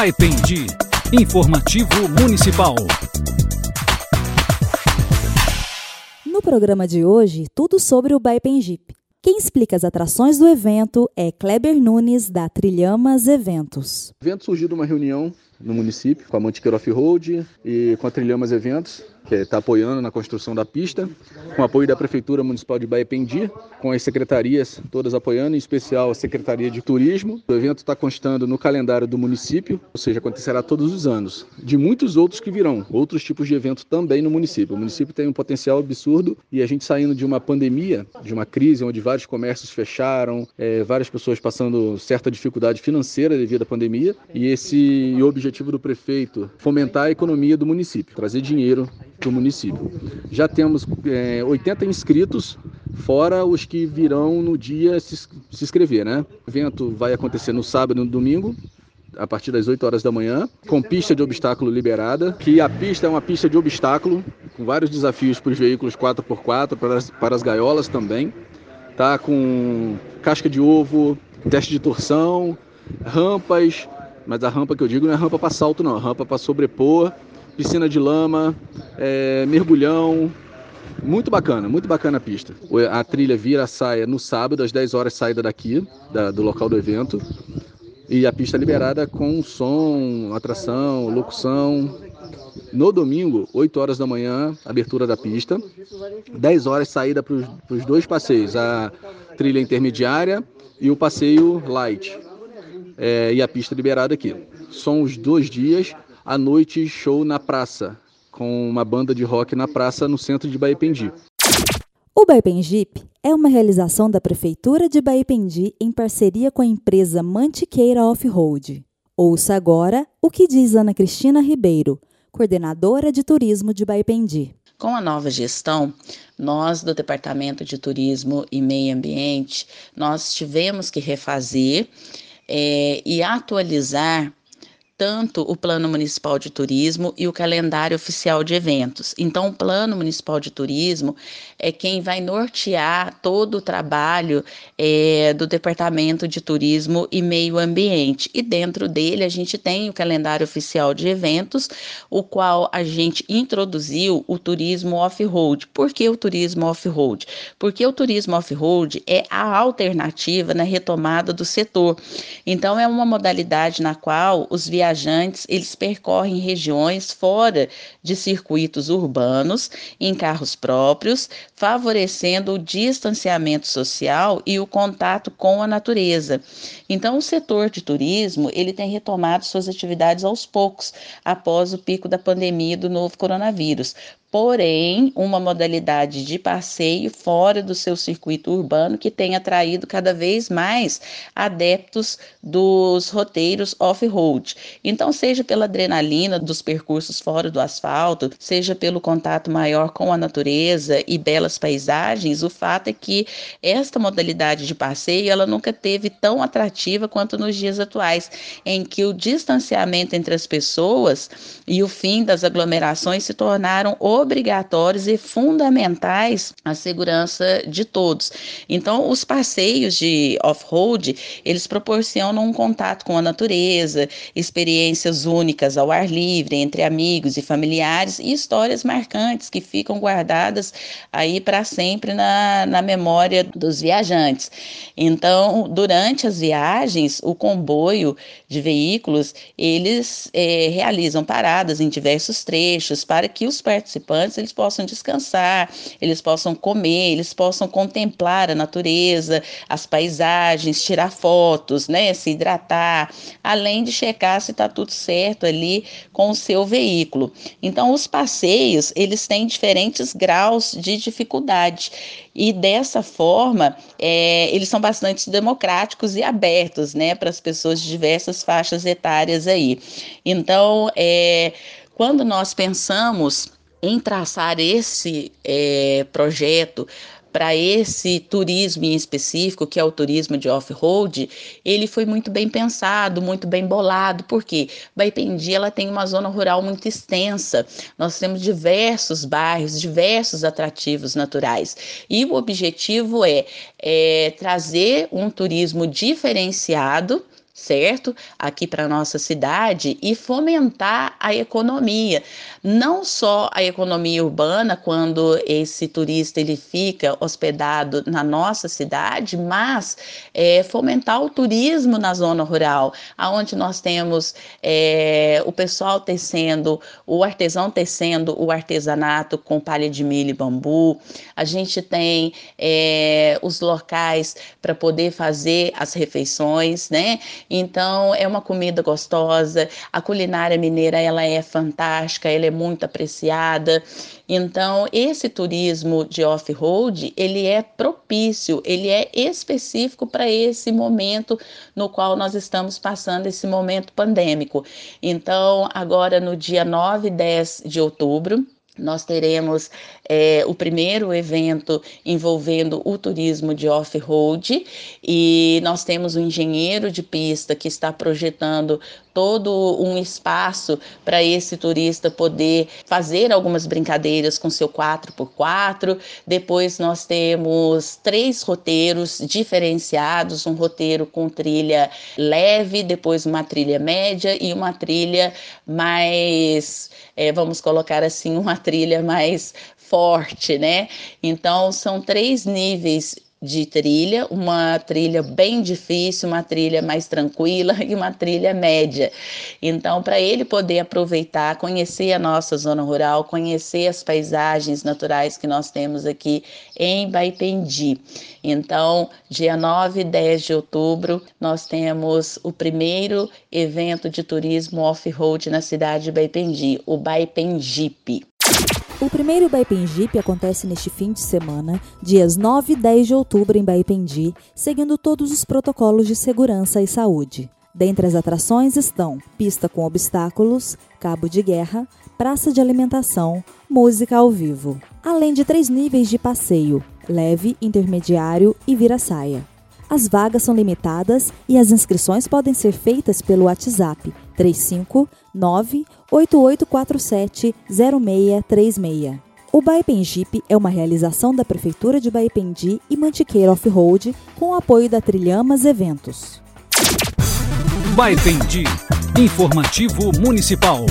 Baipendi, informativo municipal. No programa de hoje, tudo sobre o Baipengip. Quem explica as atrações do evento é Kleber Nunes, da Trilhamas Eventos. O evento surgiu de uma reunião no município com a Mantiqueira Off-Road e com a Trilhamas Eventos que está apoiando na construção da pista, com apoio da Prefeitura Municipal de Baiapendi, com as secretarias todas apoiando, em especial a Secretaria de Turismo. O evento está constando no calendário do município, ou seja, acontecerá todos os anos, de muitos outros que virão, outros tipos de evento também no município. O município tem um potencial absurdo e a gente saindo de uma pandemia, de uma crise onde vários comércios fecharam, é, várias pessoas passando certa dificuldade financeira devido à pandemia, e esse o objetivo do prefeito fomentar a economia do município, trazer dinheiro para o município. Já temos é, 80 inscritos, fora os que virão no dia se, se inscrever, né? O evento vai acontecer no sábado e no domingo, a partir das 8 horas da manhã, com pista de obstáculo liberada, que a pista é uma pista de obstáculo, com vários desafios para os veículos 4x4, para as, para as gaiolas também, tá? Com casca de ovo, teste de torção, rampas, mas a rampa que eu digo não é rampa para salto não, é rampa para sobrepor piscina de lama, é, mergulhão. Muito bacana, muito bacana a pista. A trilha vira saia no sábado, às 10 horas, saída daqui, da, do local do evento. E a pista liberada com som, atração, locução. No domingo, 8 horas da manhã, abertura da pista. 10 horas, saída para os dois passeios, a trilha intermediária e o passeio light. É, e a pista liberada aqui. São os dois dias à noite show na praça, com uma banda de rock na praça no centro de Baipendi. O Baipengip é uma realização da Prefeitura de Baipendi em parceria com a empresa Mantiqueira Off-Road. Ouça agora o que diz Ana Cristina Ribeiro, coordenadora de turismo de Baipendi. Com a nova gestão, nós do Departamento de Turismo e Meio Ambiente, nós tivemos que refazer é, e atualizar tanto o Plano Municipal de Turismo e o calendário oficial de eventos. Então, o Plano Municipal de Turismo é quem vai nortear todo o trabalho é, do Departamento de Turismo e Meio Ambiente. E dentro dele, a gente tem o calendário oficial de eventos, o qual a gente introduziu o turismo off-road. Por que o turismo off-road? Porque o turismo off-road é a alternativa na retomada do setor. Então, é uma modalidade na qual os viajantes viajantes, eles percorrem regiões fora de circuitos urbanos, em carros próprios, favorecendo o distanciamento social e o contato com a natureza. Então, o setor de turismo, ele tem retomado suas atividades aos poucos, após o pico da pandemia do novo coronavírus porém uma modalidade de passeio fora do seu circuito urbano que tem atraído cada vez mais adeptos dos roteiros off-road. Então, seja pela adrenalina dos percursos fora do asfalto, seja pelo contato maior com a natureza e belas paisagens, o fato é que esta modalidade de passeio ela nunca teve tão atrativa quanto nos dias atuais, em que o distanciamento entre as pessoas e o fim das aglomerações se tornaram obrigatórios e fundamentais à segurança de todos. Então, os passeios de off-road, eles proporcionam um contato com a natureza, experiências únicas ao ar livre, entre amigos e familiares e histórias marcantes que ficam guardadas aí para sempre na, na memória dos viajantes. Então, durante as viagens, o comboio de veículos, eles é, realizam paradas em diversos trechos para que os participantes participantes eles possam descansar, eles possam comer, eles possam contemplar a natureza, as paisagens, tirar fotos, né, se hidratar, além de checar se está tudo certo ali com o seu veículo. Então, os passeios eles têm diferentes graus de dificuldade e dessa forma é, eles são bastante democráticos e abertos, né, para as pessoas de diversas faixas etárias aí. Então, é, quando nós pensamos em traçar esse é, projeto para esse turismo em específico, que é o turismo de off-road, ele foi muito bem pensado, muito bem bolado, porque Baipendi ela tem uma zona rural muito extensa. Nós temos diversos bairros, diversos atrativos naturais. E o objetivo é, é trazer um turismo diferenciado certo? Aqui para nossa cidade e fomentar a economia, não só a economia urbana quando esse turista ele fica hospedado na nossa cidade, mas é, fomentar o turismo na zona rural, aonde nós temos é, o pessoal tecendo, o artesão tecendo o artesanato com palha de milho e bambu. A gente tem é, os locais para poder fazer as refeições, né? Então, é uma comida gostosa. A culinária mineira, ela é fantástica, ela é muito apreciada. Então, esse turismo de off-road, ele é propício, ele é específico para esse momento no qual nós estamos passando esse momento pandêmico. Então, agora no dia 9 e 10 de outubro, nós teremos é, o primeiro evento envolvendo o turismo de off-road e nós temos um engenheiro de pista que está projetando todo um espaço para esse turista poder fazer algumas brincadeiras com seu 4x4. Depois nós temos três roteiros diferenciados, um roteiro com trilha leve, depois uma trilha média e uma trilha mais, é, vamos colocar assim, uma trilha mais forte, né? Então são três níveis de trilha, uma trilha bem difícil, uma trilha mais tranquila e uma trilha média. Então, para ele poder aproveitar, conhecer a nossa zona rural, conhecer as paisagens naturais que nós temos aqui em Baipendi. Então, dia 9 e 10 de outubro, nós temos o primeiro evento de turismo off-road na cidade de Baipendi, o Baipendipe. O primeiro Baipenjipe acontece neste fim de semana, dias 9 e 10 de outubro em Baipendi, seguindo todos os protocolos de segurança e saúde. Dentre as atrações estão pista com obstáculos, cabo de guerra, praça de alimentação, música ao vivo, além de três níveis de passeio: leve, intermediário e vira-saia. As vagas são limitadas e as inscrições podem ser feitas pelo WhatsApp 359 8847 0636. O Baipenjipe é uma realização da Prefeitura de Baipendi e Mantiqueira Off-Road com o apoio da Trilhamas Eventos. Baipendi, informativo municipal.